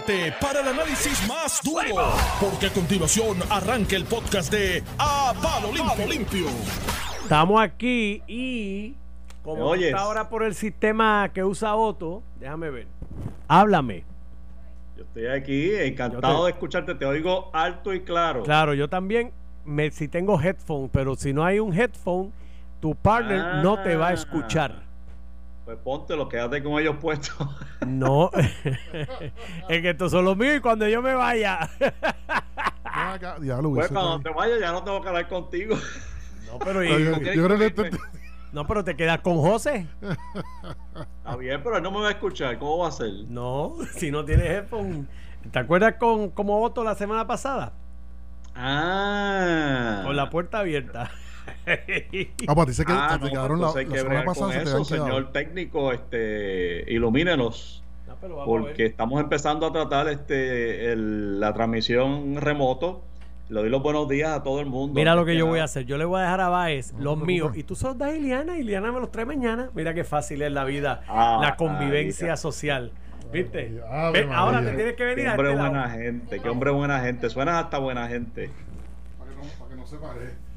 prepárate para el análisis más duro, porque a continuación arranca el podcast de A Palo Limpio. Estamos aquí y como está ahora por el sistema que usa Otto, déjame ver. Háblame. Yo estoy aquí, encantado de escucharte, te oigo alto y claro. Claro, yo también, me, si tengo headphone, pero si no hay un headphone, tu partner no te va a escuchar. Pues ponte lo quédate con ellos puestos. No, es que estos son los míos y cuando yo me vaya. pues cuando te vayas ya no tengo que hablar contigo. No, pero yo, No, pero te quedas con José. Está bien, pero él no me va a escuchar. ¿Cómo va a ser? No, si no tienes headphone. ¿Te acuerdas con como Otto la semana pasada? Ah. Con la puerta abierta. Ah, pues dice que ah, te quedaron la, pues la semana pasada. eso, señor técnico, este, ilumínenos. porque estamos empezando a tratar este la transmisión remoto. Le doy los buenos días a todo el mundo. Mira lo que yo voy a hacer. Yo le voy a dejar a Baez los míos. Y tú sos de Iliana. Iliana me los trae mañana. Mira qué fácil es la vida. Ah, la convivencia social. ¿Viste? ahora te tienes que venir qué hombre buena gente. Qué hombre buena gente. Suenas hasta buena gente. Para que no, para que no se pare.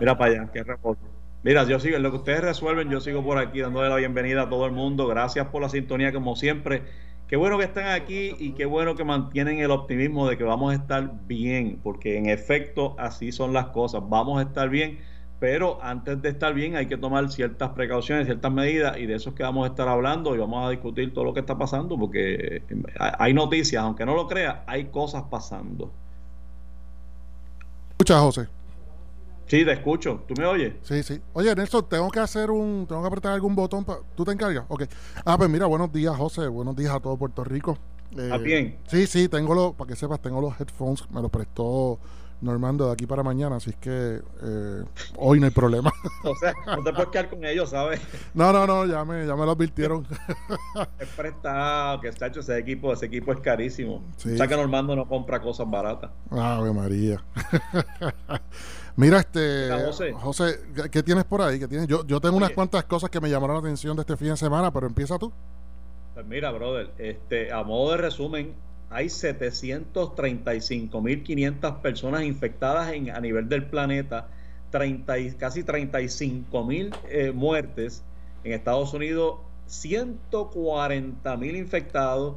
Mira para allá, qué reposo. Mira, yo sigo, lo que ustedes resuelven, yo sigo por aquí dándole la bienvenida a todo el mundo. Gracias por la sintonía, como siempre. Qué bueno que están aquí y qué bueno que mantienen el optimismo de que vamos a estar bien, porque en efecto así son las cosas. Vamos a estar bien, pero antes de estar bien hay que tomar ciertas precauciones, ciertas medidas y de eso es que vamos a estar hablando y vamos a discutir todo lo que está pasando, porque hay noticias, aunque no lo crea, hay cosas pasando. Escucha, José. Sí, te escucho. ¿Tú me oyes? Sí, sí. Oye, Nelson, tengo que hacer un. Tengo que apretar algún botón. ¿Tú te encargas? Ok. Ah, pues mira, buenos días, José. Buenos días a todo Puerto Rico. Eh, bien? Sí, sí, tengo los. Para que sepas, tengo los headphones. Me los prestó Normando de aquí para mañana. Así es que eh, hoy no hay problema. o sea, no te puedes quedar con ellos, ¿sabes? No, no, no. Ya me, ya me lo advirtieron. es prestado, que está hecho ese equipo. Ese equipo es carísimo. O sea que Normando no compra cosas baratas. Ave María. Mira, este José. ¿qué tienes por ahí? ¿Qué tienes? Yo, yo tengo unas cuantas cosas que me llamaron la atención de este fin de semana, pero empieza tú. Pues mira, brother, este, a modo de resumen, hay 735.500 personas infectadas en, a nivel del planeta, 30 casi 35.000 eh, muertes. En Estados Unidos, 140.000 infectados,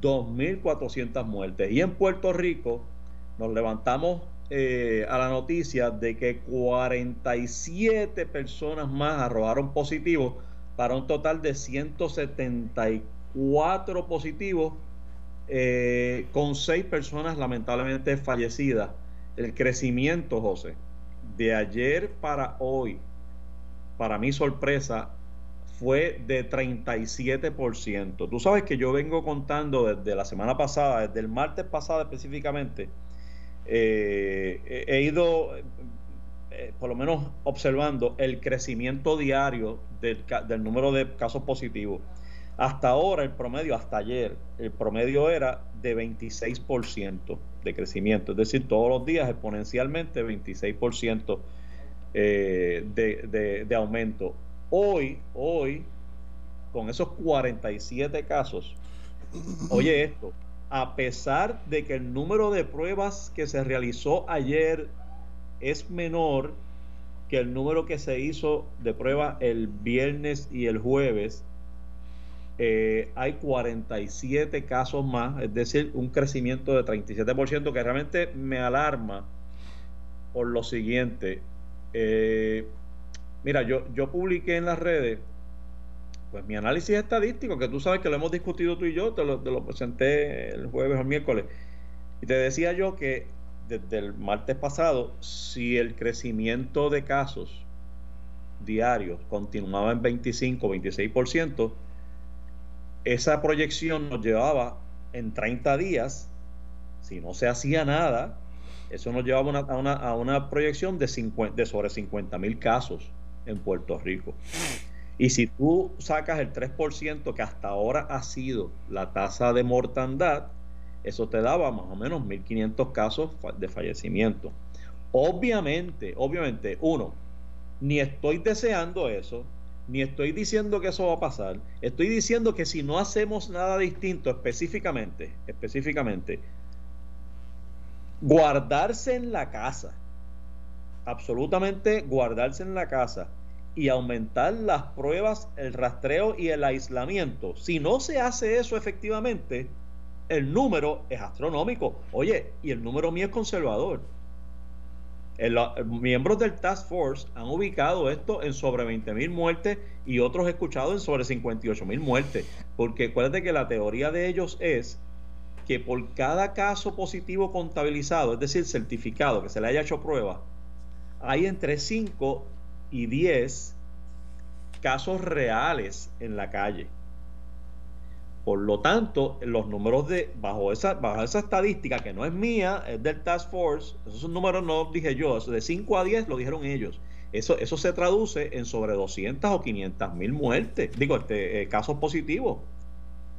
2.400 muertes. Y en Puerto Rico nos levantamos eh, a la noticia de que 47 personas más arrojaron positivos para un total de 174 positivos eh, con 6 personas lamentablemente fallecidas. El crecimiento, José, de ayer para hoy, para mi sorpresa, fue de 37%. Tú sabes que yo vengo contando desde la semana pasada, desde el martes pasado específicamente, eh, he ido, eh, por lo menos, observando el crecimiento diario del, número de casos positivos. Hasta ahora, el promedio, hasta ayer, el promedio era de 26% de crecimiento, es decir, todos los días exponencialmente 26% eh, de, de aumento. Hoy, hoy, con esos 47 casos, oye esto, a pesar de que el número de pruebas que se realizó ayer es menor que el número que se hizo de pruebas el viernes y el jueves, eh, hay 47 casos más, es decir, un crecimiento de 37% que realmente me alarma por lo siguiente. Eh, mira, yo, yo publiqué en las redes pues mi análisis estadístico, que tú sabes que lo hemos discutido tú y yo, te lo, presenté el jueves o el miércoles, y te decía yo que desde el martes pasado, si el crecimiento de casos diarios continuaba en 25, 26%, esa proyección nos llevaba en 30 días, si no se hacía nada, eso nos llevaba a, una, proyección de, 50, de sobre 50 mil casos en Puerto Rico. Y si tú sacas el 3% que hasta ahora ha sido la tasa de mortandad, eso te daba más o menos 1.500 casos de fallecimiento. Obviamente, obviamente, uno, ni estoy deseando eso, ni estoy diciendo que eso va a pasar. Estoy diciendo que si no hacemos nada distinto específicamente, específicamente, guardarse en la casa, absolutamente guardarse en la casa y aumentar las pruebas, el rastreo y el aislamiento. Si no se hace eso efectivamente, el número es astronómico. Oye, y el número mío es conservador. El, miembros del Task Force han ubicado esto en sobre 20 mil muertes y otros escuchados en sobre 58 mil muertes. Porque acuérdate que la teoría de ellos es que por cada caso positivo contabilizado, es decir, certificado, que se le haya hecho prueba, hay entre 5 y 10 casos reales en la calle. Por lo tanto, los números de, bajo esa, bajo esa estadística, que no es mía, es del Task Force, esos números no los dije yo, de 5 a 10 lo dijeron ellos. Eso, eso se traduce en sobre 200 o 500 mil muertes, digo, este, eh, casos positivos.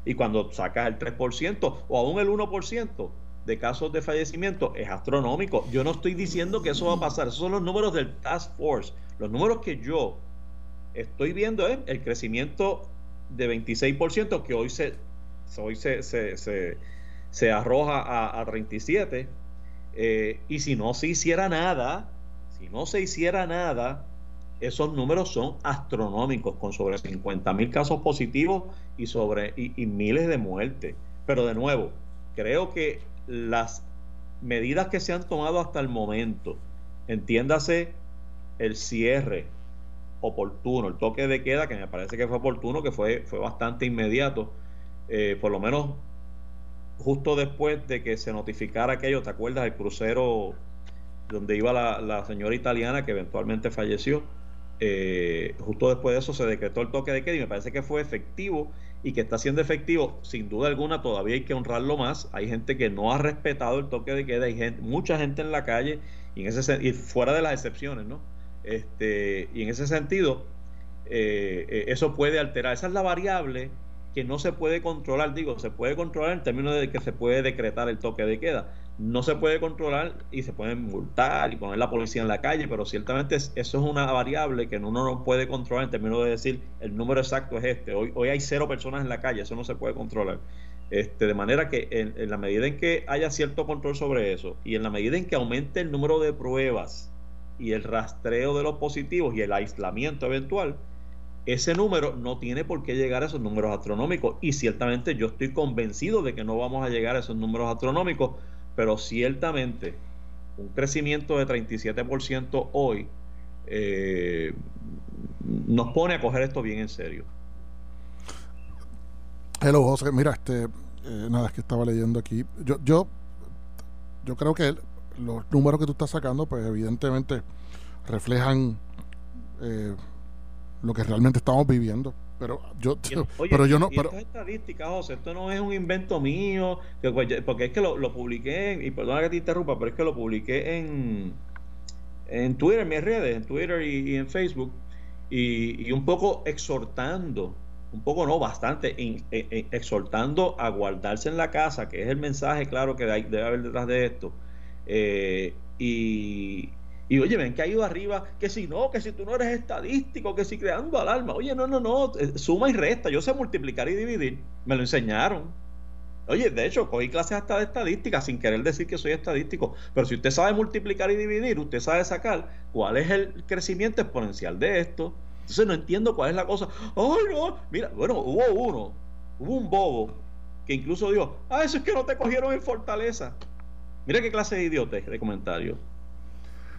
Y cuando sacas el 3% o aún el 1% de casos de fallecimiento, es astronómico. Yo no estoy diciendo que eso va a pasar, esos son los números del Task Force. Los números que yo estoy viendo es el crecimiento de 26% que hoy se, hoy se, se, arroja a, a 37. Eh, y si no se hiciera nada, si no se hiciera nada, esos números son astronómicos, con sobre 50 mil casos positivos y, sobre, y, miles de muertes. Pero de nuevo, creo que las medidas que se han tomado hasta el momento, entiéndase el cierre oportuno, el toque de queda, que me parece que fue oportuno, que fue, fue bastante inmediato, eh, por lo menos justo después de que se notificara aquello, ¿te acuerdas? El crucero donde iba la, señora italiana que eventualmente falleció. Eh, justo después de eso se decretó el toque de queda y me parece que fue efectivo y que está siendo efectivo, sin duda alguna todavía hay que honrarlo más. Hay gente que no ha respetado el toque de queda, hay gente, mucha gente en la calle y, en ese, y fuera de las excepciones, ¿no? Este, y en ese sentido, eh, eh, eso puede alterar. Esa es la variable que no se puede controlar. Digo, se puede controlar en términos de que se puede decretar el toque de queda. No se puede controlar y se pueden multar y poner la policía en la calle, pero ciertamente eso es una variable que uno no puede controlar en términos de decir el número exacto es este. Hoy, hoy hay cero personas en la calle, eso no se puede controlar. Este, de manera que en la medida en que haya cierto control sobre eso y en la medida en que aumente el número de pruebas y el rastreo de los positivos y el aislamiento eventual, ese número no tiene por qué llegar a esos números astronómicos. Y ciertamente yo estoy convencido de que no vamos a llegar a esos números astronómicos, pero ciertamente un crecimiento de 37% hoy eh, nos pone a coger esto bien en serio. Hello, José. Mira, este, eh, nada, es que estaba leyendo aquí. Yo, yo, yo creo que los números que tú estás sacando, pues evidentemente reflejan eh, lo que realmente estamos viviendo. Pero yo, pero yo no. pero, esto es estadística, José. Esto no es un invento mío. Porque es que lo, lo publiqué, y perdona que te interrumpa, pero es que lo publiqué en, en Twitter, en mis redes, en Twitter y, en Facebook, y, y, un poco exhortando, un poco no, bastante, exhortando a guardarse en la casa, que es el mensaje claro que debe haber detrás de esto eh, y, y oye, ven que ha ido arriba, que si no, que si tú no eres estadístico, que si creando alarma. Oye, no, no, no, eh, suma y resta. Yo sé multiplicar y dividir. Me lo enseñaron. Oye, de hecho, cogí clases hasta de estadística sin querer decir que soy estadístico. Pero si usted sabe multiplicar y dividir, usted sabe sacar cuál es el crecimiento exponencial de esto. Entonces no entiendo cuál es la cosa. Ay, no, mira, bueno, hubo uno, hubo un bobo que incluso dijo, ah, eso es que no te cogieron en Fortaleza. Mira qué clase de idiotes de comentario.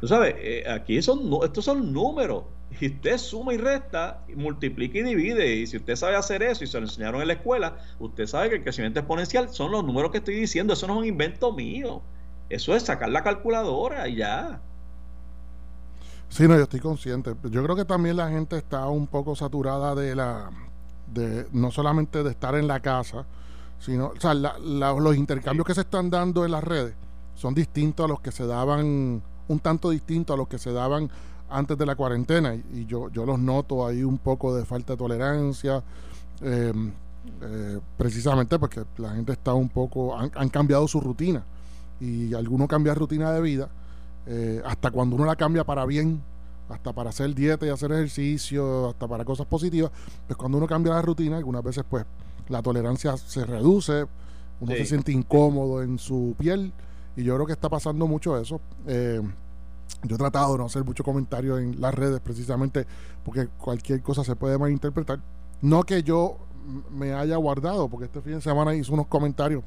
Tú sabes, eh, aquí son, estos son números. Y usted suma y resta, multiplica y divide. Y si usted sabe hacer eso y se lo enseñaron en la escuela, usted sabe que el crecimiento exponencial son los números que estoy diciendo. Eso no es un invento mío. Eso es sacar la calculadora y ya. Sí, no, yo estoy consciente. Yo creo que también la gente está un poco saturada de la, de no solamente de estar en la casa, sino, o sea, los intercambios que se están dando en las redes son distintos a los que se daban, un tanto distintos a los que se daban antes de la cuarentena. Y, yo, yo los noto ahí un poco de falta de tolerancia. Em, eh, precisamente porque la gente está un poco, han, cambiado su rutina y alguno cambia rutina de vida, eh, hasta cuando uno la cambia para bien, hasta para hacer dieta y hacer ejercicio, hasta para cosas positivas, pues cuando uno cambia la rutina, algunas veces pues la tolerancia se reduce, uno se siente incómodo en su piel y yo creo que está pasando mucho eso. Eh, yo he tratado de no hacer mucho comentario en las redes precisamente porque cualquier cosa se puede malinterpretar. No que yo me haya guardado, porque este fin de semana hice unos comentarios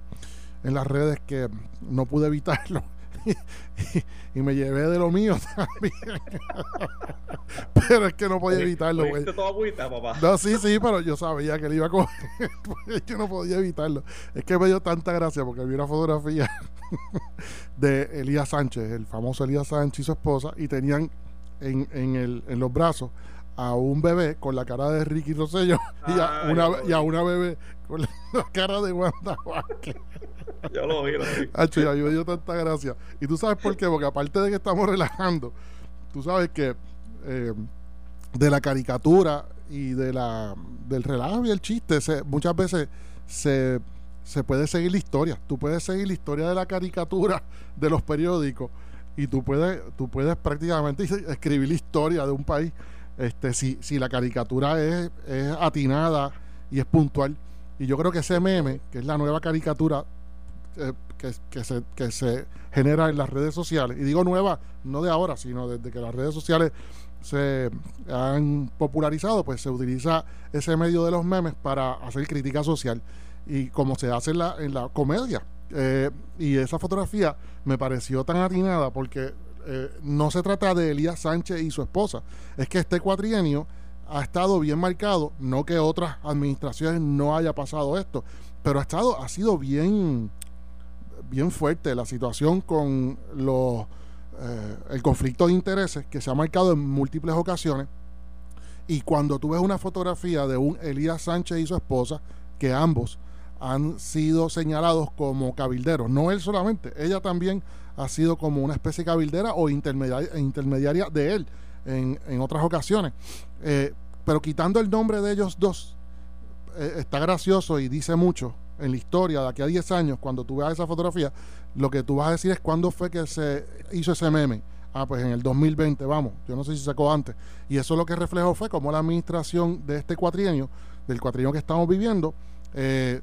en las redes que no pude evitarlo. y, me llevé de lo mío también. pero es que no podía evitarlo, güey. No, sí, sí, pero yo sabía que le iba a coger. que no podía evitarlo. Es que me dio tanta gracia porque vi una fotografía de Elías Sánchez, el famoso Elías Sánchez y su esposa, y tenían en, en, el, en los brazos a un bebé con la cara de Ricky Rosello y, a una, y a una bebé con la cara de Wanda Vázquez. Yo lo vi, lo vi. me dio tanta gracia. Y tú sabes por qué, porque aparte de que estamos relajando, tú sabes que eh, de la caricatura y de la del relajo y el chiste, muchas veces se, se puede seguir la historia. Tú puedes seguir la historia de la caricatura de los periódicos y tú puedes, tú puedes prácticamente escribir la historia de un país este, si, si la caricatura es, es atinada y es puntual. Y yo creo que ese meme, que es la nueva caricatura eh, que, que, se, que se genera en las redes sociales, y digo nueva, no de ahora, sino desde que las redes sociales se han popularizado, pues se utiliza ese medio de los memes para hacer crítica social y como se hace en la, en la comedia. Eh, y esa fotografía me pareció tan atinada porque eh, no se trata de Elías Sánchez y su esposa, es que este cuatrienio ha estado bien marcado, no que otras administraciones no haya pasado esto, pero ha estado, ha sido bien, bien fuerte la situación con los eh, el conflicto de intereses que se ha marcado en múltiples ocasiones. Y cuando tú ves una fotografía de un Elías Sánchez y su esposa, que ambos han sido señalados como cabilderos, no él solamente, ella también ha sido como una especie de cabildera o intermediaria, intermediaria de él en, en otras ocasiones. Eh, pero quitando el nombre de ellos dos, eh, está gracioso y dice mucho en la historia de aquí a 10 años, cuando tú veas esa fotografía, lo que tú vas a decir es cuándo fue que se hizo ese meme. Ah, pues en el 2020, vamos, yo no sé si sacó antes. Y eso lo que reflejó fue como la administración de este cuatrienio, del cuatrienio que estamos viviendo, eh,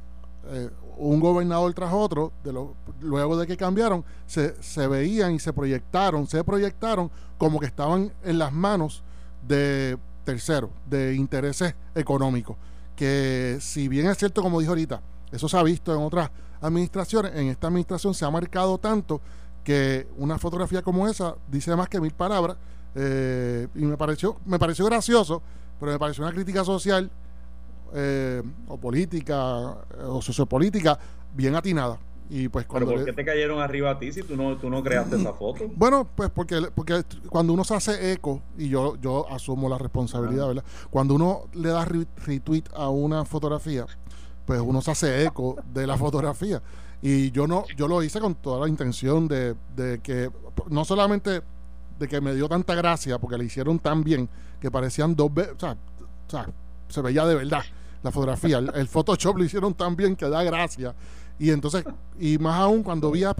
eh, un gobernador tras otro, de lo, luego de que cambiaron, se, veían y se proyectaron, se proyectaron como que estaban en las manos de terceros, de intereses económicos. Que si bien es cierto, como dijo ahorita, eso se ha visto en otras administraciones, en esta administración se ha marcado tanto que una fotografía como esa dice más que mil palabras eh, y me pareció, me pareció gracioso, pero me pareció una crítica social eh, o política o sociopolítica bien atinada. Y pues cuando ¿Pero por qué te cayeron arriba a ti si tú no, tú no creaste esa foto? Bueno, pues porque, porque cuando uno se hace eco, y yo, yo asumo la responsabilidad, ah. ¿verdad? Cuando uno le da retweet a una fotografía, pues uno se hace eco de la fotografía. Y yo no, yo lo hice con toda la intención de, de que, no solamente de que me dio tanta gracia, porque le hicieron tan bien, que parecían dos veces, o sea, o sea se veía de verdad la fotografía. El, Photoshop lo hicieron tan bien que da gracia. Y entonces, y más aún cuando vi a,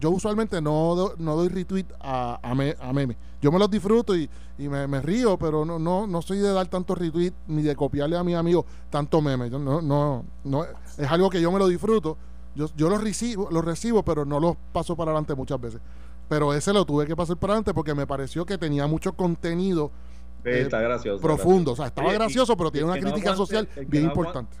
yo usualmente no, no doy retweet a, a, meme. Yo me los disfruto y, y me, río, pero no, no, no soy de dar tanto retweet ni de copiarle a mis amigos tanto meme. Yo no, no, no, es algo que yo me lo disfruto. Yo, yo los recibo, los recibo, pero no los paso para adelante muchas veces. Pero ese lo tuve que pasar para adelante porque me pareció que tenía mucho contenido está gracioso. Profundo, o sea, estaba gracioso, pero tiene una crítica social bien importante.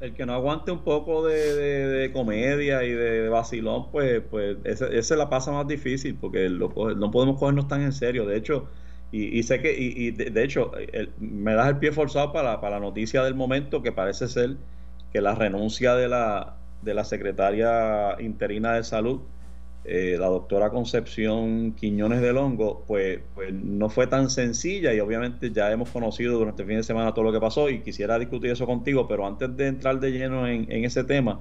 el que no aguante un poco de, comedia y de, vacilón, pues, pues ese, la pasa más difícil porque no podemos cogernos tan en serio. De hecho, y, sé que, y, de, hecho, me das el pie forzado para, para la noticia del momento que parece ser que la renuncia de la, de la secretaria interina de salud eh, la doctora Concepción Quiñones del Hongo, pues, pues no fue tan sencilla y obviamente ya hemos conocido durante el fin de semana todo lo que pasó y quisiera discutir eso contigo, pero antes de entrar de lleno en, ese tema,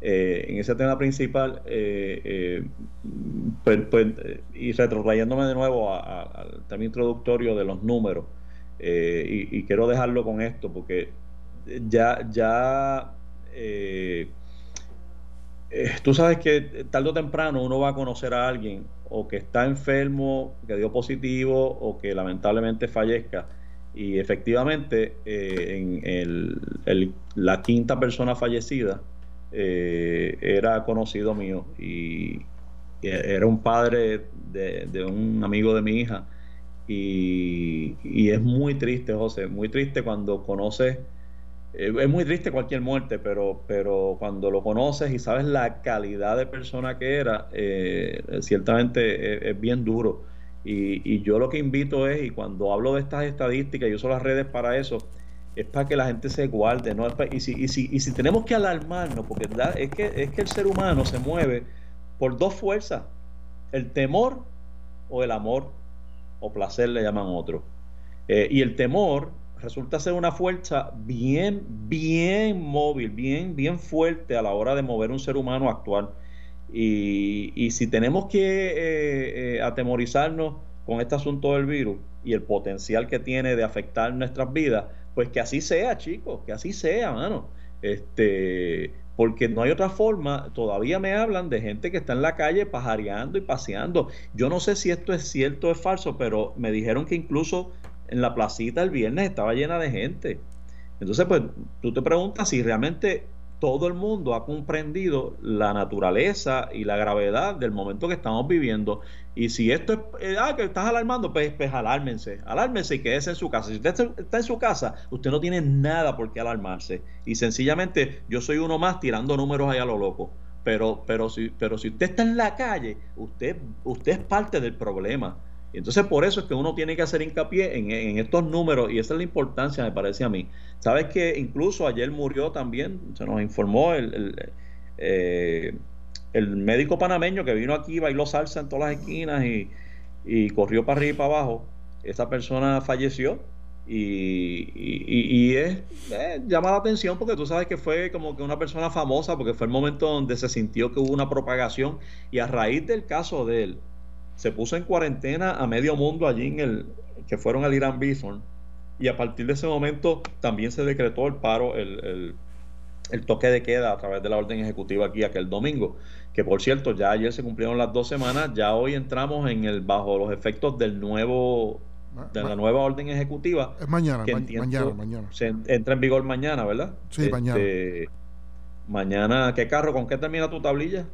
eh, en ese tema principal, eh, pues, pues, y retrotrayéndome de nuevo al tema introductorio de los números, y, y, quiero dejarlo con esto, porque ya, ya eh, tú sabes que tarde o temprano uno va a conocer a alguien o que está enfermo, que dio positivo o que lamentablemente fallezca. Y efectivamente, eh, en la quinta persona fallecida eh, era conocido mío y, era un padre de, un amigo de mi hija. Y, y es muy triste, José, muy triste cuando conoces eh, es muy triste cualquier muerte, pero, pero cuando lo conoces y sabes la calidad de persona que era, eh, ciertamente es, bien duro. Y, yo lo que invito es, y cuando hablo de estas estadísticas, yo uso las redes para eso, es para que la gente se guarde, ¿no? Y si, y si, y si tenemos que alarmarnos, porque es que, es que el ser humano se mueve por dos fuerzas, el temor o el amor, o placer le llaman otro. Eh, y el temor resulta ser una fuerza bien, bien móvil, bien, bien fuerte a la hora de mover un ser humano actual. Y, y si tenemos que eh, eh, atemorizarnos con este asunto del virus y el potencial que tiene de afectar nuestras vidas, pues que así sea, chicos, que así sea, mano. Este, porque no hay otra forma. Todavía me hablan de gente que está en la calle pajareando y paseando. Yo no sé si esto es cierto o es falso, pero me dijeron que incluso en la placita el viernes estaba llena de gente. Entonces, pues tú te preguntas si realmente todo el mundo ha comprendido la naturaleza y la gravedad del momento que estamos viviendo. Y si esto es, eh, ah, que estás alarmando, pues, pues alármense, alármense y quédese en su casa. Si usted está en su casa, usted no tiene nada por qué alarmarse. Y sencillamente yo soy uno más tirando números ahí a lo loco. Pero, pero, si, pero si usted está en la calle, usted, usted es parte del problema. Y entonces por eso es que uno tiene que hacer hincapié en, estos números y esa es la importancia, me parece a mí. Sabes que incluso ayer murió también, se nos informó el, el, eh, médico panameño que vino aquí, bailó salsa en todas las esquinas y, corrió para arriba y para abajo. Esa persona falleció y, y, es, eh, llama la atención porque tú sabes que fue como que una persona famosa porque fue el momento donde se sintió que hubo una propagación y a raíz del caso de él se puso en cuarentena a medio mundo allí en el que fueron al Irán Bison y a partir de ese momento también se decretó el paro, el, toque de queda a través de la orden ejecutiva aquí aquel domingo, que por cierto ya ayer se cumplieron las dos semanas, ya hoy entramos en el bajo los efectos del nuevo de la nueva orden ejecutiva. Es mañana, mañana, mañana. Se entra en vigor mañana, ¿verdad? Sí, mañana. Este, mañana, ¿qué carro? ¿Con qué termina tu tablilla?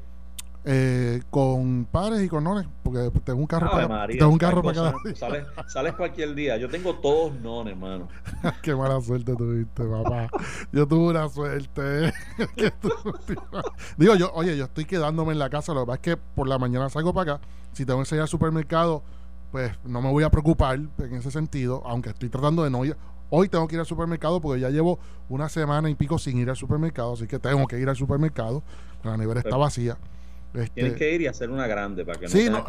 Eh, con pares y con nones, porque tengo un carro para, tengo un carro para cada día. Sales, cualquier día. Yo tengo todos nones, hermano. Qué mala suerte tuviste, papá. Yo tuve una suerte. Digo, yo, oye, yo estoy quedándome en la casa. Lo que pasa es que por la mañana salgo para acá. Si tengo que salir al supermercado, pues no me voy a preocupar en ese sentido, aunque estoy tratando de no ir. Hoy tengo que ir al supermercado porque ya llevo una semana y pico sin ir al supermercado, así que tengo que ir al supermercado. La nevera está vacía. Este, Tienes que ir y hacer una grande para que no Sí, no,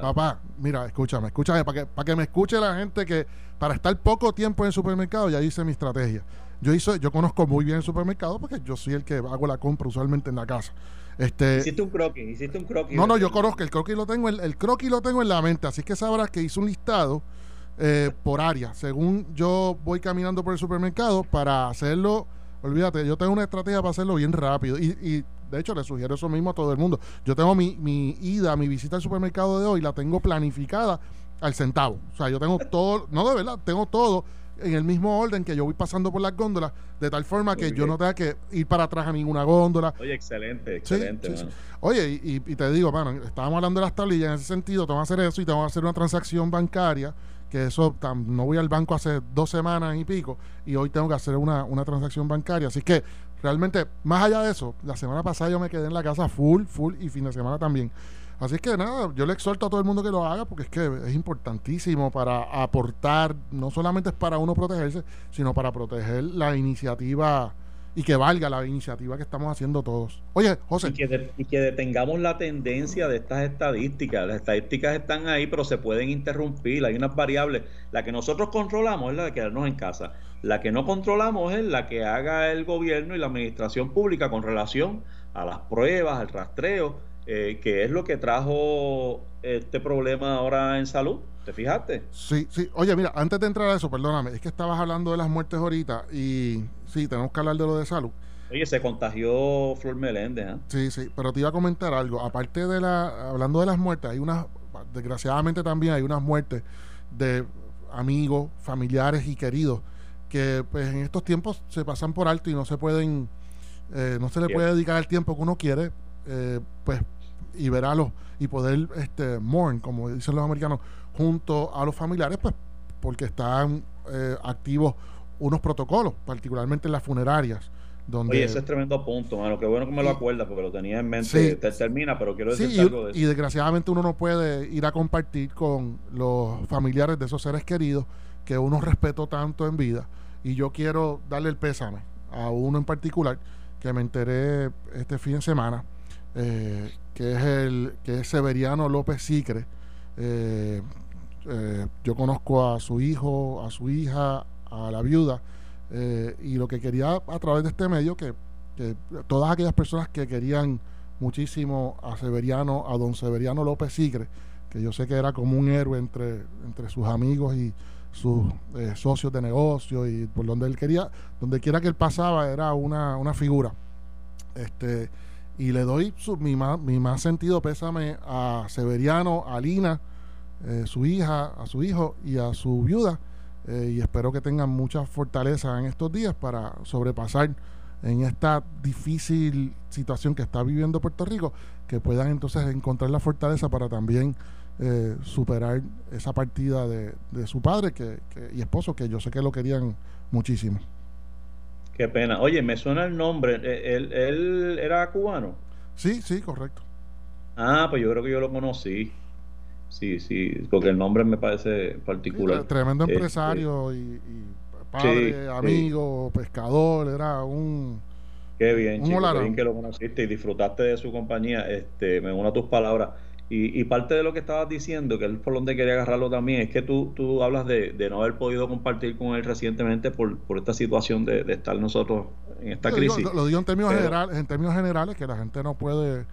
papá, mira, escúchame, escúchame, para que, para que me escuche la gente que para estar poco tiempo en el supermercado ya hice mi estrategia. Yo hice, yo conozco muy bien el supermercado porque yo soy el que hago la compra usualmente en la casa. Este, hiciste un croquis, hiciste un croquis. No, no, yo conozco, el croquis lo tengo, el, el croquis lo tengo en la mente, así que sabrás que hice un listado eh, por área, según yo voy caminando por el supermercado para hacerlo, olvídate, yo tengo una estrategia para hacerlo bien rápido y, y de hecho, le sugiero eso mismo a todo el mundo. Yo tengo mi, mi ida, mi visita al supermercado de hoy, la tengo planificada al centavo. O sea, yo tengo todo, no de verdad, tengo todo en el mismo orden que yo voy pasando por las góndolas, de tal forma que yo no tenga que ir para atrás a ninguna góndola. Oye, excelente, excelente. Oye, y, te digo, mano, estábamos hablando de las tablillas en ese sentido, tengo que hacer eso y tengo que hacer una transacción bancaria, que eso no voy al banco hace dos semanas y pico, y hoy tengo que hacer una, una transacción bancaria. Así que realmente, más allá de eso, la semana pasada yo me quedé en la casa full, full y fin de semana también. Así que nada, yo le exhorto a todo el mundo que lo haga porque es que es importantísimo para aportar, no solamente es para uno protegerse, sino para proteger la iniciativa y que valga la iniciativa que estamos haciendo todos. Oye, José. Y que, y que detengamos la tendencia de estas estadísticas. Las estadísticas están ahí, pero se pueden interrumpir. Hay unas variables. La que nosotros controlamos es la de quedarnos en casa. La que no controlamos es la que haga el gobierno y la administración pública con relación a las pruebas, al rastreo, eh, que es lo que trajo este problema ahora en salud. ¿Te fijaste? Sí, sí. Oye, mira, antes de entrar a eso, perdóname, es que estabas hablando de las muertes ahorita y sí, tenemos que hablar de lo de salud. Oye, se contagió Flor Meléndez. ¿eh? Sí, sí, pero te iba a comentar algo. Aparte de la, hablando de las muertes, hay unas, desgraciadamente también hay unas muertes de amigos, familiares y queridos que pues en estos tiempos se pasan por alto y no se pueden, eh, no se le puede dedicar el tiempo que uno quiere, eh, pues y verlos y poder este mourn, como dicen los americanos, junto a los familiares, pues porque están eh, activos unos protocolos, particularmente en las funerarias. Donde, Oye, ese es tremendo punto, mano. Qué bueno que me lo acuerdas porque lo tenía en mente. Te termina, pero quiero decir algo de eso. Y desgraciadamente uno no puede ir a compartir con los familiares de esos seres queridos que uno respetó tanto en vida. Y yo quiero darle el pésame a uno en particular que me enteré este fin de semana, eh, que es el que es Severiano López Sicre. Eh, eh, yo conozco a su hijo, a su hija, a la viuda, eh, y lo que quería a través de este medio, que, todas aquellas personas que querían muchísimo a Severiano, a don Severiano López Sigre, que yo sé que era como un héroe entre, entre sus amigos y sus eh, socios de negocio y por donde él quería, donde quiera que él pasaba era una, una figura. Este, y le doy mi, más, mi más sentido pésame a Severiano, a Lina, eh, su hija, a su hijo y a su viuda. Eh, y espero que tengan mucha fortaleza en estos días para sobrepasar en esta difícil situación que está viviendo Puerto Rico, que puedan entonces encontrar la fortaleza para también eh, superar esa partida de, su padre que, y esposo, que yo sé que lo querían muchísimo. Qué pena. Oye, me suena el nombre. ¿Él, él era cubano? Sí, sí, correcto. Ah, pues yo creo que yo lo conocí. Sí, sí, porque el nombre me parece particular. tremendo este, empresario y, padre, amigo, pescador, era un... Qué bien, chico, qué bien que lo conociste y disfrutaste de su compañía. Este, me uno a tus palabras. Y, parte de lo que estabas diciendo, que es por donde quería agarrarlo también, es que tú, tú hablas de, no haber podido compartir con él recientemente por, por esta situación de, estar nosotros en esta crisis. lo, digo en términos, generales, en términos generales, que la gente no puede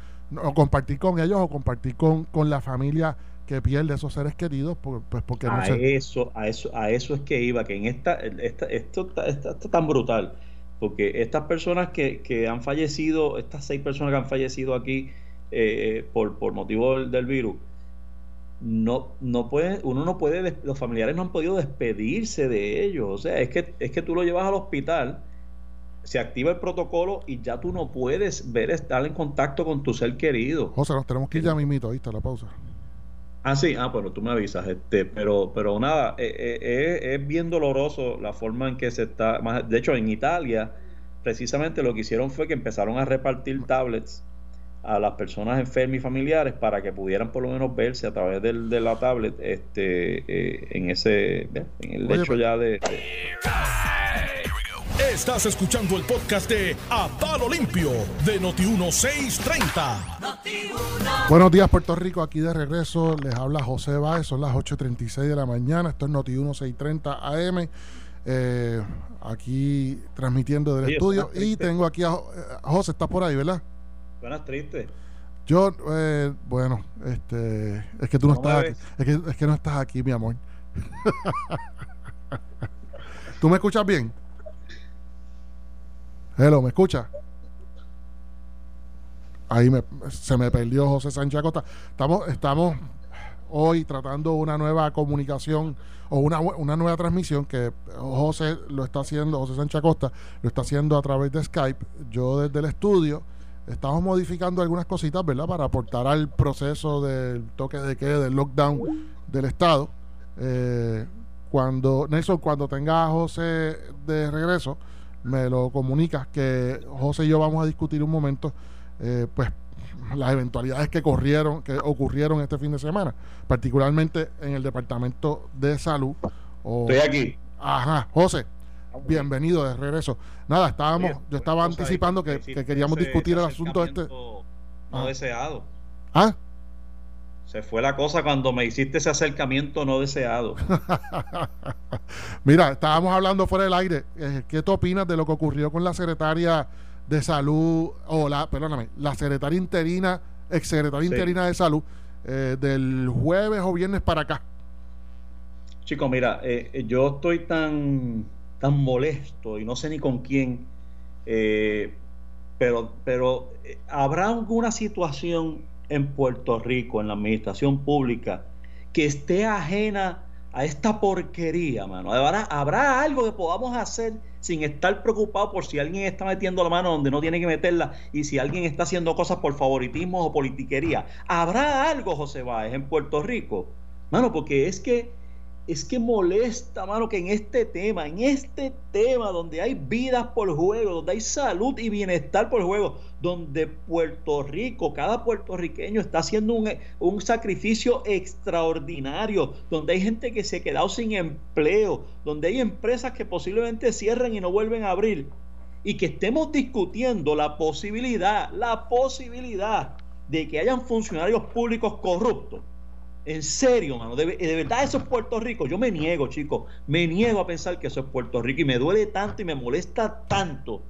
compartir con ellos o compartir con, con la familia que pierde esos seres queridos pues porque a eso a eso a eso es que iba que en esta, esta esto está, tan brutal porque estas personas que, que, han fallecido estas seis personas que han fallecido aquí eh, por, por motivo del, virus no no puede uno no puede los familiares no han podido despedirse de ellos o sea es que es que tú lo llevas al hospital se activa el protocolo y ya tú no puedes ver estar en contacto con tu ser querido. José nos tenemos que ir ya mismito está la pausa Ah, sí, ah, bueno, tú me avisas, este, pero, pero nada, eh, eh, eh, es bien doloroso la forma en que se está, de hecho en Italia, precisamente lo que hicieron fue que empezaron a repartir tablets a las personas enfermas y familiares para que pudieran por lo menos verse a través del, de la tablet este en ese en el hecho ya de Estás escuchando el podcast de A Palo Limpio de Noti1630. Buenos días, Puerto Rico. Aquí de regreso les habla José Báez. Son las 8:36 de la mañana. Esto es Noti1630 AM. Eh, aquí transmitiendo del estudio. Y tengo aquí a, José. ¿Estás por ahí, verdad? Buenas, triste. Yo, eh, bueno, este, es que tú no, estás aquí. Es que, es que no estás aquí, mi amor. ¿Tú me escuchas bien? Hello, ¿me escucha? Ahí se me perdió José Sánchez Acosta. Estamos, estamos hoy tratando una nueva comunicación o una, una nueva transmisión que José lo está haciendo, José Sánchez Acosta lo está haciendo a través de Skype. Yo desde el estudio estamos modificando algunas cositas, ¿verdad? Para aportar al proceso del toque de queda, del lockdown del Estado. Eh, cuando, Nelson, cuando tenga a José de regreso, me lo comunicas que José y yo vamos a discutir un momento, eh, pues las eventualidades que corrieron, que ocurrieron este fin de semana, particularmente en el departamento de salud. Estoy aquí. Ajá, José, bienvenido de regreso. Nada, estábamos, yo estaba anticipando que, queríamos discutir el asunto este. No ah. deseado. ¿Ah? Se fue la cosa cuando me hiciste ese acercamiento no deseado. Mira, estábamos hablando fuera del aire. Eh, ¿Qué tú opinas de lo que ocurrió con la secretaria de salud, o la, perdóname, la secretaria interina, ex secretaria interina de salud, eh, del jueves o viernes para acá? Chico, mira, eh, yo estoy tan, tan molesto y no sé ni con quién pero, pero ¿habrá alguna situación en Puerto Rico, en la administración pública, que esté ajena a esta porquería, mano? ¿Habrá, ¿Habrá algo que podamos hacer sin estar preocupado por si alguien está metiendo la mano donde no tiene que meterla y si alguien está haciendo cosas por favoritismo o politiquería? ¿Habrá algo, José Báez, en Puerto Rico? Mano, porque es que es que molesta, mano, que en este tema, en este tema donde hay vidas por juego, donde hay salud y bienestar por juego, donde Puerto Rico, cada puertorriqueño está haciendo un, un sacrificio extraordinario, donde hay gente que se ha quedado sin empleo, donde hay empresas que posiblemente cierren y no vuelven a abrir, y que estemos discutiendo la posibilidad, la posibilidad de que hayan funcionarios públicos corruptos en serio, mano. De, verdad eso es Puerto Rico. Yo me niego, chicos. Me niego a pensar que eso es Puerto Rico. Y me duele tanto y me molesta tanto.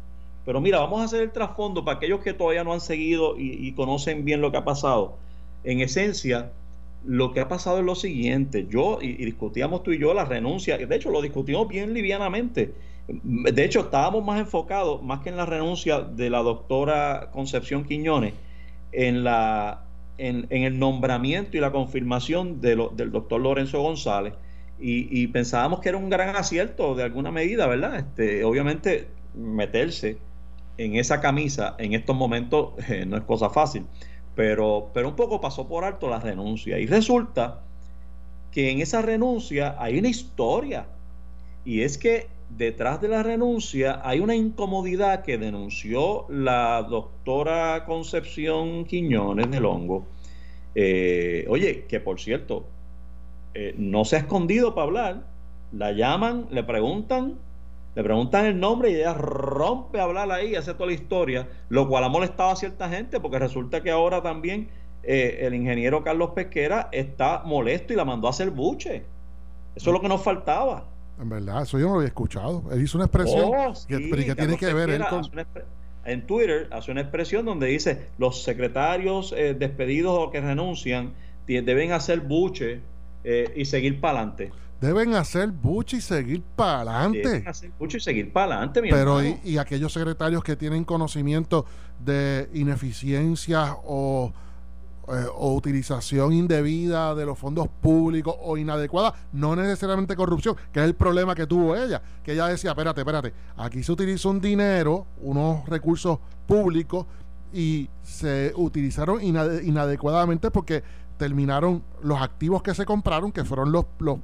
Pero mira, vamos a hacer el trasfondo para aquellos que todavía no han seguido y, conocen bien lo que ha pasado. En esencia, lo que ha pasado es lo siguiente. Yo, y, discutíamos tú y yo la renuncia. De hecho, lo discutimos bien livianamente. De hecho, estábamos más enfocados, más que en la renuncia de la doctora Concepción Quiñones, en la en, el nombramiento y la confirmación de del doctor Lorenzo González. Y, pensábamos que era un gran acierto de alguna medida, ¿verdad? Este, obviamente meterse en esa camisa en estos momentos eh, no es cosa fácil, pero, pero un poco pasó por alto la renuncia. Y resulta que en esa renuncia hay una historia. Y es que detrás de la renuncia hay una incomodidad que denunció la doctora Concepción Quiñones del Hongo. Eh, oye, que por cierto, eh, no se ha escondido para hablar. La llaman, le preguntan, le preguntan el nombre y ella rompe a hablar ahí, hace toda la historia, lo cual ha molestado a cierta gente porque resulta que ahora también eh, el ingeniero Carlos Pesquera está molesto y la mandó a hacer buche. Eso es lo que nos faltaba. En verdad, eso yo no lo había escuchado. Él hizo una expresión. Oh, que, tiene que ver él con.? En Twitter hace una expresión donde dice: los secretarios eh, despedidos o que renuncian deben hacer buche eh, y seguir para adelante. Deben hacer buche y seguir para adelante. Deben hacer buche y seguir para adelante, Pero, y aquellos secretarios que tienen conocimiento de ineficiencias o eh, o utilización indebida de los fondos públicos o inadecuada, no necesariamente corrupción, que es el problema que tuvo ella, que ella decía, espérate, espérate, aquí se utilizó un dinero, unos recursos públicos y se utilizaron inadecuadamente porque terminaron los activos que se compraron, que fueron los, los,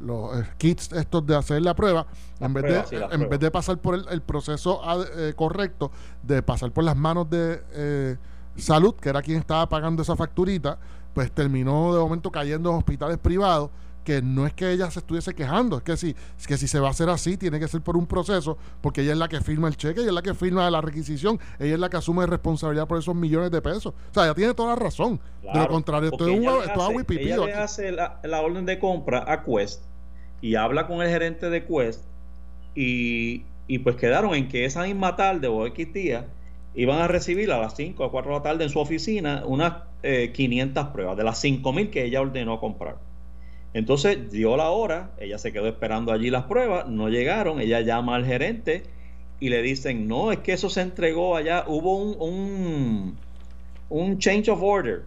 los eh, kits estos de hacer la prueba, en, vez, de, en vez de pasar por el, proceso eh, correcto, de pasar por las manos de Salud, que era quien estaba pagando esa facturita, pues terminó de momento cayendo en hospitales privados que no es que ella se estuviese quejando, es que si, es que si se va a hacer así, tiene que ser por un proceso, porque ella es la que firma el cheque, ella es la que firma la requisición, ella es la que asume responsabilidad por esos millones de pesos. O sea, ella tiene toda la razón. de lo contrario, esto es, un, Ella le hace la, la, orden de compra a Quest y habla con el gerente de Quest y, y pues quedaron en que esa misma tarde o X día iban a recibir a las 5 o 4 de la tarde en su oficina unas 500 eh, pruebas de las 5000 que ella ordenó comprar. Entonces dio la hora, ella se quedó esperando allí las pruebas, no llegaron, ella llama al gerente y le dicen, no, es que eso se entregó allá, hubo un, un, un change of order,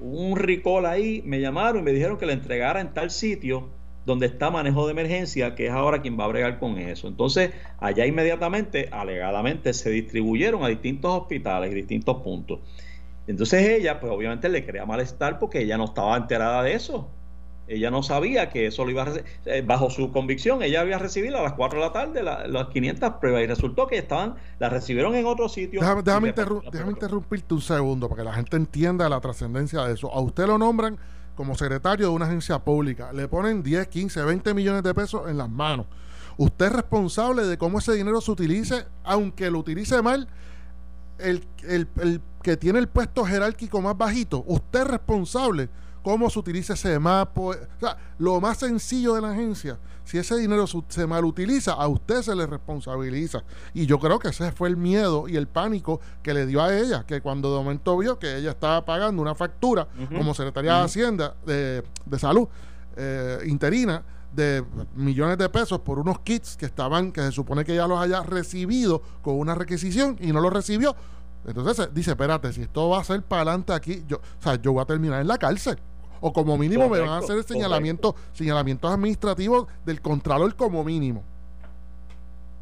un recall ahí, me llamaron y me dijeron que le entregara en tal sitio donde está manejo de emergencia, que es ahora quien va a bregar con eso. Entonces, allá inmediatamente, alegadamente, se distribuyeron a distintos hospitales y distintos puntos. Entonces ella, pues obviamente le crea malestar porque ella no estaba enterada de eso. Ella no sabía que eso lo iba a recibir. Eh, bajo su convicción, ella había recibido a las 4 de la tarde las 500 pruebas y resultó que estaban, las recibieron en otro sitio. Déjame, déjame interrumpirte un segundo para que la gente entienda la trascendencia de eso. A usted lo nombran como secretario de una agencia pública, le ponen 10, 15, 20 millones de pesos en las manos. Usted es responsable de cómo ese dinero se utilice, aunque lo utilice mal, el, el, el que tiene el puesto jerárquico más bajito, usted es responsable cómo se utiliza ese mapa. O sea, lo más sencillo de la agencia, si ese dinero se mal utiliza, a usted se le responsabiliza. Y yo creo que ese fue el miedo y el pánico que le dio a ella, que cuando de momento vio que ella estaba pagando una factura como Secretaría de Hacienda de, Salud eh, interina de millones de pesos por unos kits que estaban, que se supone que ella los haya recibido con una requisición y no los recibió Entonces dice, espérate, si esto va a ser para adelante aquí, yo, o sea, yo voy a terminar en la cárcel. O como mínimo me van a hacer el señalamiento, señalamientos administrativos del contralor como mínimo.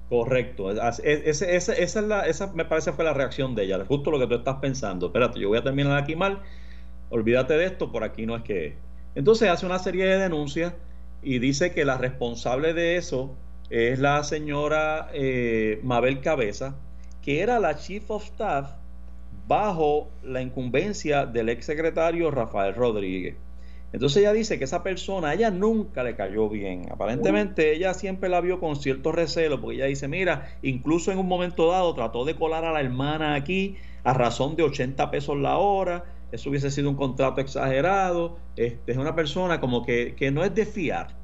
Correcto. esa, es la, esa me parece fue la reacción de ella. Justo lo que tú estás pensando. Espérate, yo voy a terminar aquí mal. Olvídate de esto, por aquí no es que. Entonces hace una serie de denuncias y dice que la responsable de eso es la señora eh, Mabel Cabeza, que era la Chief of Staff bajo la incumbencia del ex secretario Rafael Rodríguez. Entonces ella dice que esa persona, ella nunca le cayó bien. Aparentemente ella siempre la vio con cierto recelo, porque ella dice, mira, incluso en un momento dado trató de colar a la hermana aquí a razón de 80 pesos la hora. Eso hubiese sido un contrato exagerado. Este, es una persona como que, que no es de fiar,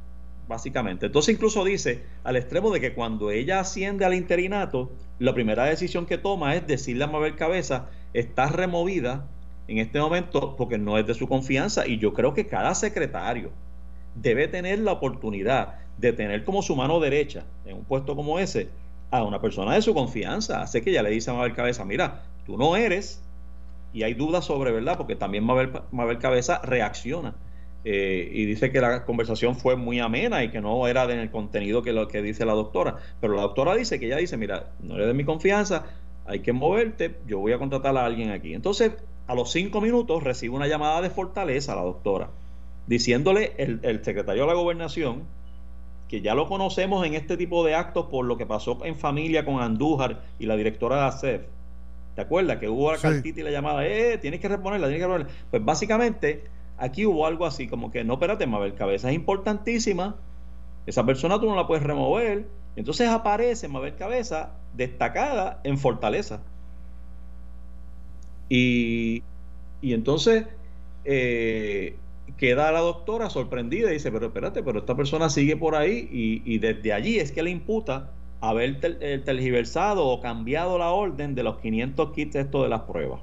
básicamente. Entonces incluso dice al extremo de que cuando ella asciende al interinato, la primera decisión que toma es decirle a Mabel Cabeza, está removida en este momento porque no es de su confianza y yo creo que cada secretario debe tener la oportunidad de tener como su mano derecha en un puesto como ese a una persona de su confianza. Así que ya le dice a Mabel Cabeza, mira, tú no eres y hay dudas sobre, ¿verdad? Porque también Mabel, Mabel Cabeza reacciona eh, y dice que la conversación fue muy amena y que no era del contenido que lo que dice la doctora. Pero la doctora dice que ella dice, mira, no eres de mi confianza, hay que moverte, yo voy a contratar a alguien aquí. Entonces, a los cinco minutos recibe una llamada de Fortaleza la doctora, diciéndole el, secretario de la gobernación, que ya lo conocemos en este tipo de actos por lo que pasó en familia con Andújar y la directora de ASEF. ¿Te acuerdas? Que hubo la cartita y la llamada, eh, tienes que reponerla, tienes que reponerla. Pues básicamente aquí hubo algo así, como que no, espérate, Mabel Cabeza es importantísima, esa persona tú no la puedes remover. Entonces aparece Mabel Cabeza destacada en Fortaleza. Y, entonces eh, queda la doctora sorprendida y dice, pero espérate, pero esta persona sigue por ahí y, desde allí es que le imputa haber eh, tergiversado o cambiado la orden de los 500 kits esto de las pruebas.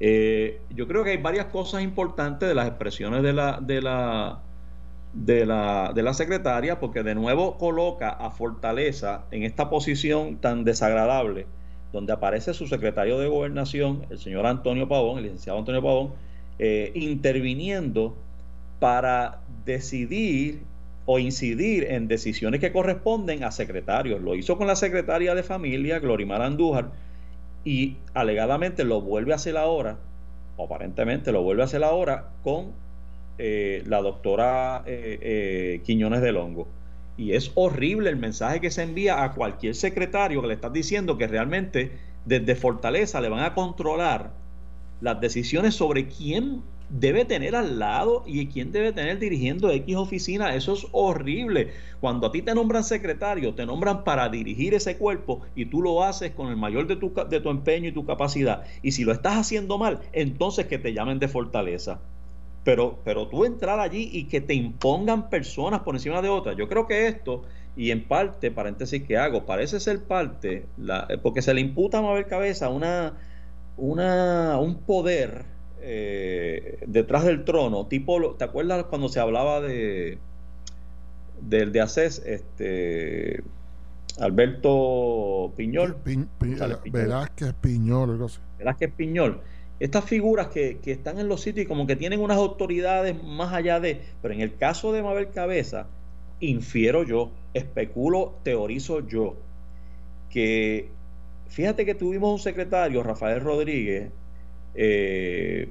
Eh, yo creo que hay varias cosas importantes de las expresiones de la, de la, de la, de la secretaria, porque de nuevo coloca a Fortaleza en esta posición tan desagradable donde aparece su secretario de gobernación, el señor Antonio Pavón, el licenciado Antonio Pavón, eh, interviniendo para decidir o incidir en decisiones que corresponden a secretarios. Lo hizo con la secretaria de familia, Glorimar Andújar, y alegadamente lo vuelve a hacer ahora, o aparentemente lo vuelve a hacer ahora con eh, la doctora eh, Quiñones del Hongo. Y es horrible el mensaje que se envía a cualquier secretario que le estás diciendo que realmente desde Fortaleza le van a controlar las decisiones sobre quién debe tener al lado y quién debe tener dirigiendo X oficina. Eso es horrible. Cuando a ti te nombran secretario, te nombran para dirigir ese cuerpo y tú lo haces con el mayor de tu, de tu empeño y tu capacidad. Y si lo estás haciendo mal, entonces que te llamen de fortaleza. Pero, pero tú entrar allí y que te impongan personas por encima de otras, yo creo que esto, y en parte, paréntesis que hago, parece ser parte, la, porque se le imputa a Mabel Cabeza una, una, un poder eh, detrás del trono, tipo, ¿te acuerdas cuando se hablaba de del de ACES, este Alberto Piñol? Piñol. Velázquez Piñol, algo así. Velázquez Piñol estas figuras que, están en los sitios y como que tienen unas autoridades más allá de, pero en el caso de Mabel Cabeza, infiero yo, especulo, teorizo yo, que fíjate que tuvimos un secretario, Rafael Rodríguez, eh,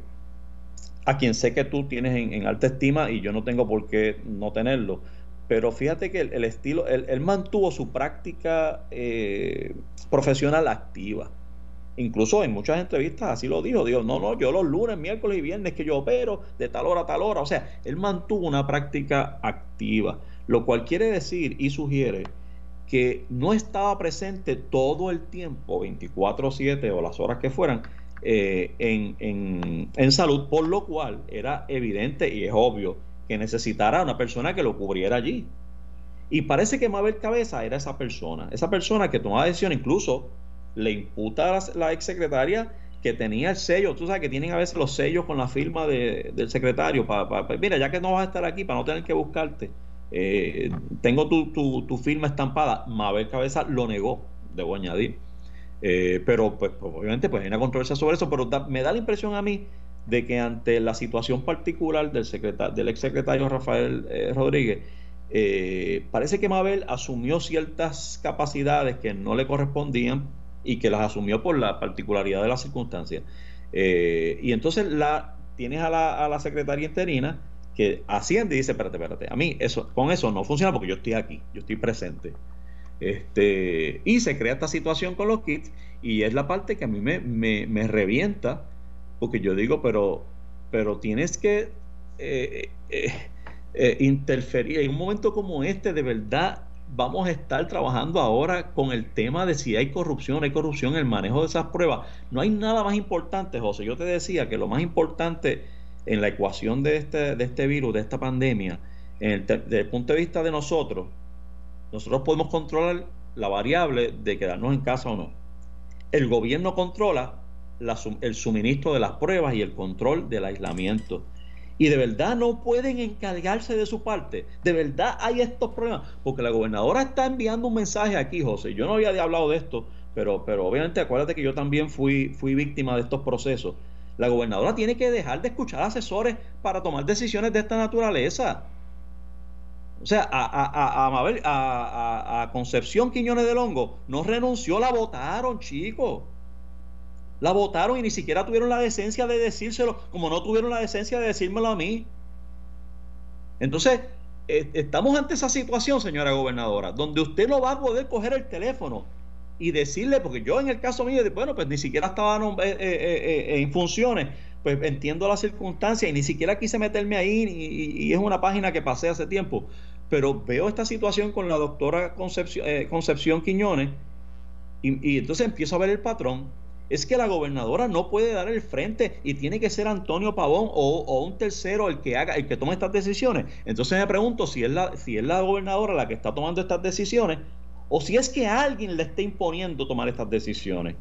a quien sé que tú tienes en, alta estima y yo no tengo por qué no tenerlo, pero fíjate que el, estilo, él, mantuvo su práctica eh, profesional activa Incluso en muchas entrevistas así lo dijo, dijo, no, no, yo los lunes, miércoles y viernes que yo opero de tal hora a tal hora. O sea, él mantuvo una práctica activa, lo cual quiere decir y sugiere que no estaba presente todo el tiempo, 24/7 o las horas que fueran, eh, en, en, salud, por lo cual era evidente y es obvio que necesitara una persona que lo cubriera allí. Y parece que Mabel Cabeza era esa persona, esa persona que tomaba decisión incluso le imputa a la, ex secretaria que tenía el sello, tú sabes que tienen a veces los sellos con la firma del secretario, para, mira, ya que no vas a estar aquí, para no tener que buscarte, eh, tengo tu, tu, firma estampada. Mabel Cabeza lo negó, debo añadir. Eh, pero pues, pues, obviamente pues hay una controversia sobre eso, pero me da la impresión a mí de que ante la situación particular del, secretario, del exsecretario Rafael eh, Rodríguez, eh, parece que Mabel asumió ciertas capacidades que no le correspondían y que las asumió por la particularidad de las circunstancias. y entonces la, tienes a la, a la secretaria interina que asciende y dice, espérate, espérate, a mí eso, con eso no funciona porque yo estoy aquí, yo estoy presente. Este, y se crea esta situación con los kits y es la parte que a mí me, me, revienta porque yo digo, pero, pero tienes que eh, eh, eh, interferir. En un momento como este, de verdad, vamos a estar trabajando ahora con el tema de si hay corrupción, hay corrupción en el manejo de esas pruebas. No hay nada más importante, José. Yo te decía que lo más importante en la ecuación de este, de este virus, de esta pandemia, desde el punto de vista de nosotros, nosotros podemos controlar la variable de quedarnos en casa o no. El gobierno controla el suministro de las pruebas y el control del aislamiento. Y de verdad no pueden encargarse de su parte. De verdad hay estos problemas. Porque la gobernadora está enviando un mensaje aquí, José. Yo no había hablado de esto, pero, pero obviamente acuérdate que yo también fui, fui víctima de estos procesos. La gobernadora tiene que dejar de escuchar asesores para tomar decisiones de esta naturaleza. O sea, a, a, a, a, Concepción Quiñones del Hongo no renunció, la votaron, chicos. La votaron y ni siquiera tuvieron la decencia de decírselo, como no tuvieron la decencia de decírmelo a mí. Entonces, eh, estamos ante esa situación, señora gobernadora, donde usted no va a poder coger el teléfono y decirle, porque yo en el caso mío, bueno, pues ni siquiera estaba eh, eh, en funciones, pues entiendo las circunstancias y ni siquiera quise meterme ahí y, es una página que pasé hace tiempo, pero veo esta situación con la doctora Concepción, eh, Concepción Quiñones y, entonces empiezo a ver el patrón. Es que la gobernadora no puede dar el frente y tiene que ser Antonio Pavón o, un tercero el que haga, el que tome estas decisiones. Entonces me pregunto si es la, si es la gobernadora la que está tomando estas decisiones o si es que alguien le está imponiendo tomar estas decisiones.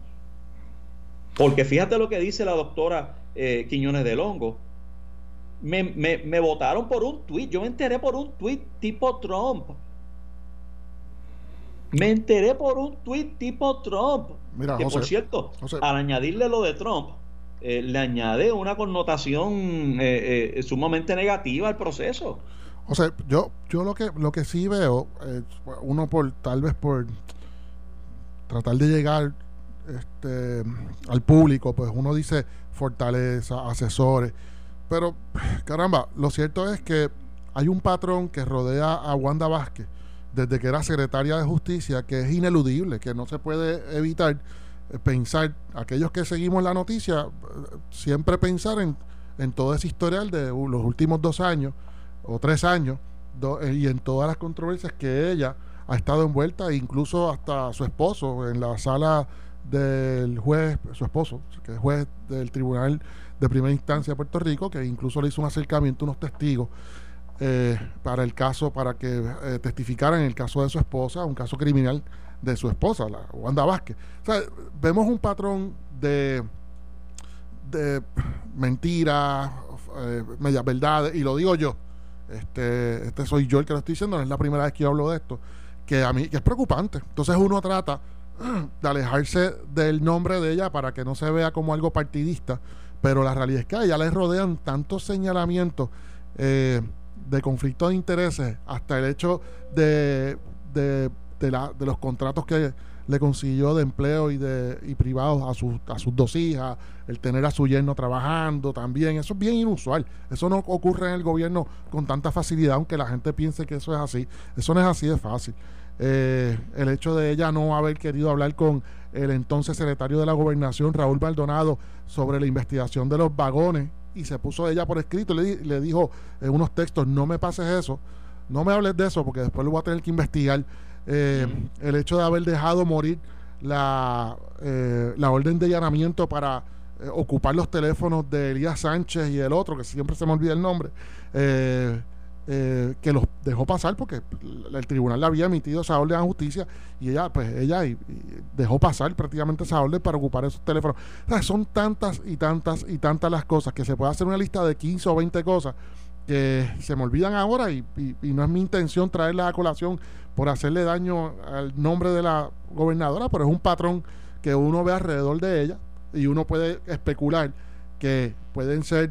Porque fíjate lo que dice la doctora eh, Quiñones del Hongo. Me, me, votaron por un tweet. Yo me enteré por un tweet tipo Trump. Me enteré por un tweet tipo Trump. Mira, que por cierto, al añadirle lo de Trump, eh, le añade una connotación eh, sumamente negativa al proceso. O sea, yo, yo lo que lo que sí veo, uno por tal vez por tratar de llegar este, al público, pues uno dice fortaleza, asesores, pero caramba, lo cierto es que hay un patrón que rodea a Wanda Vázquez desde que era secretaria de justicia que es ineludible, que no se puede evitar eh, pensar, aquellos que seguimos la noticia, eh, siempre pensar en, en todo ese historial de los últimos dos años o tres años eh, y en todas las controversias que ella ha estado envuelta, incluso hasta su esposo en la sala del juez, su esposo, que es juez del Tribunal de Primera Instancia de Puerto Rico, que incluso le hizo un acercamiento a unos testigos eh, para el caso, para que eh, testificaran en el caso de su esposa, un caso criminal de su esposa, la Wanda Vázquez. O sea, vemos un patrón de, de mentiras, eh, medias verdades, y lo digo yo. Este, este soy yo el que lo estoy diciendo, no es la primera vez que yo hablo de esto, que a mí que es preocupante. Entonces uno trata de alejarse del nombre de ella para que no se vea como algo partidista, pero la realidad es que a ella le rodean tantos señalamientos eh, de conflicto de intereses, hasta el hecho de, de, la, de los contratos que le consiguió de empleo y de y privados a, sus a sus dos hijas, el tener a su yerno trabajando también, eso es bien inusual. Eso no ocurre en el gobierno con tanta facilidad, aunque la gente piense que eso es así. Eso no es así de fácil. Eh, el hecho de ella no haber querido hablar con el entonces secretario de la gobernación, Raúl Maldonado, sobre la investigación de los vagones y se puso ella por escrito, le, le dijo en unos textos, no me pases eso, no me hables de eso porque después lo voy a tener que investigar. Eh, el hecho de haber dejado morir la, eh, la orden de allanamiento para ocupar los teléfonos de Elías Sánchez y el otro, que siempre se me olvida el nombre, eh, que los dejó pasar porque el tribunal le había emitido esa orden de justicia y ella, pues ella dejó pasar prácticamente esa orden para ocupar esos teléfonos. son tantas y tantas y tantas las cosas que se puede hacer una lista de 15 o 20 cosas que se me olvidan ahora y, no es mi intención traerla a colación por hacerle daño al nombre de la gobernadora, pero es un patrón que uno ve alrededor de ella y uno puede especular que pueden ser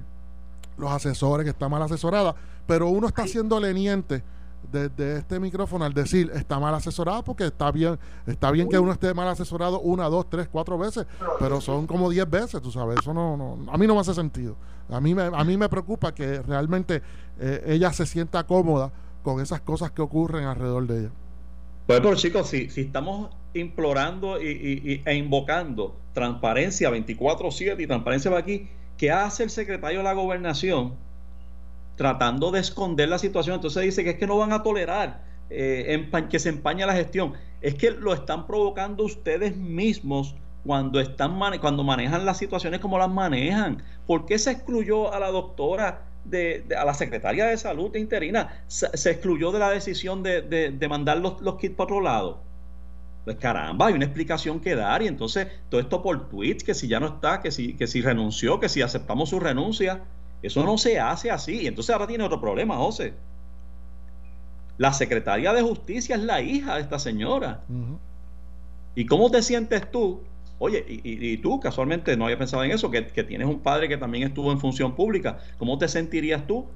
los asesores que está mal asesorada, pero uno está siendo leniente desde este micrófono al decir está mal asesorada porque está bien está bien que uno esté mal asesorado una, dos, tres, cuatro veces, pero son como diez veces, tú sabes, eso no, no a mí no me hace sentido. A mí me, a mí me preocupa que realmente eh, ella se sienta cómoda con esas cosas que ocurren alrededor de ella. Pues, pero chicos, si, si estamos implorando y, e invocando transparencia 24/7 y transparencia para aquí, ¿qué hace el secretario de la gobernación tratando de esconder la situación? Entonces dice que es que no van a tolerar eh, que se empañe la gestión. Es que lo están provocando ustedes mismos cuando están cuando manejan las situaciones como las manejan. ¿Por qué se excluyó a la doctora de, a la secretaria de salud interina? Se, excluyó de la decisión de, mandar los, los kits para otro lado. Pues caramba, hay una explicación que dar y entonces todo esto por tweets, que si ya no está, que si, que si renunció, que si aceptamos su renuncia, eso no se hace así. Y entonces ahora tiene otro problema, José. La secretaria de justicia es la hija de esta señora. ¿Y cómo te sientes tú Oye, y, tú casualmente no había pensado en eso, que, tienes un padre que también estuvo en función pública. ¿Cómo te sentirías tú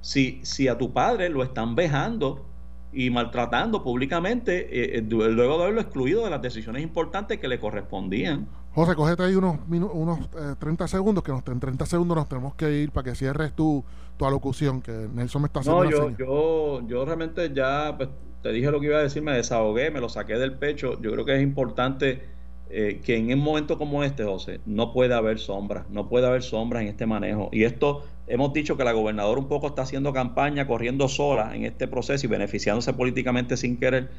si, si a tu padre lo están vejando y maltratando públicamente eh, eh, luego de haberlo excluido de las decisiones importantes que le correspondían? José, cógete ahí unos, unos 30 eh, segundos, que nos, en 30 segundos nos tenemos que ir para que cierres tu, tu alocución, que Nelson me está haciendo. No, yo, yo, yo realmente ya pues, te dije lo que iba a decir, me desahogué, me lo saqué del pecho. Yo creo que es importante eh, que en un momento como este, José, no puede haber sombras, no puede haber sombras en este manejo. Y esto, hemos dicho que la gobernadora un poco está haciendo campaña, corriendo sola en este proceso y beneficiándose políticamente sin querer,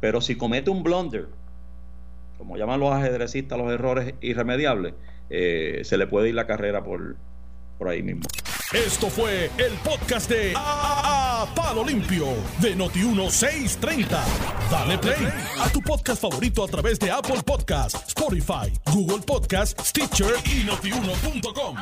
pero si comete un blunder, como llaman los ajedrecistas los errores irremediables, eh, se le puede ir la carrera por, por ahí mismo. Esto fue el podcast de a, Palo Limpio de Noti1630. Dale play a tu podcast favorito a través de Apple Podcasts, Spotify, Google Podcasts, Stitcher y notiuno.com.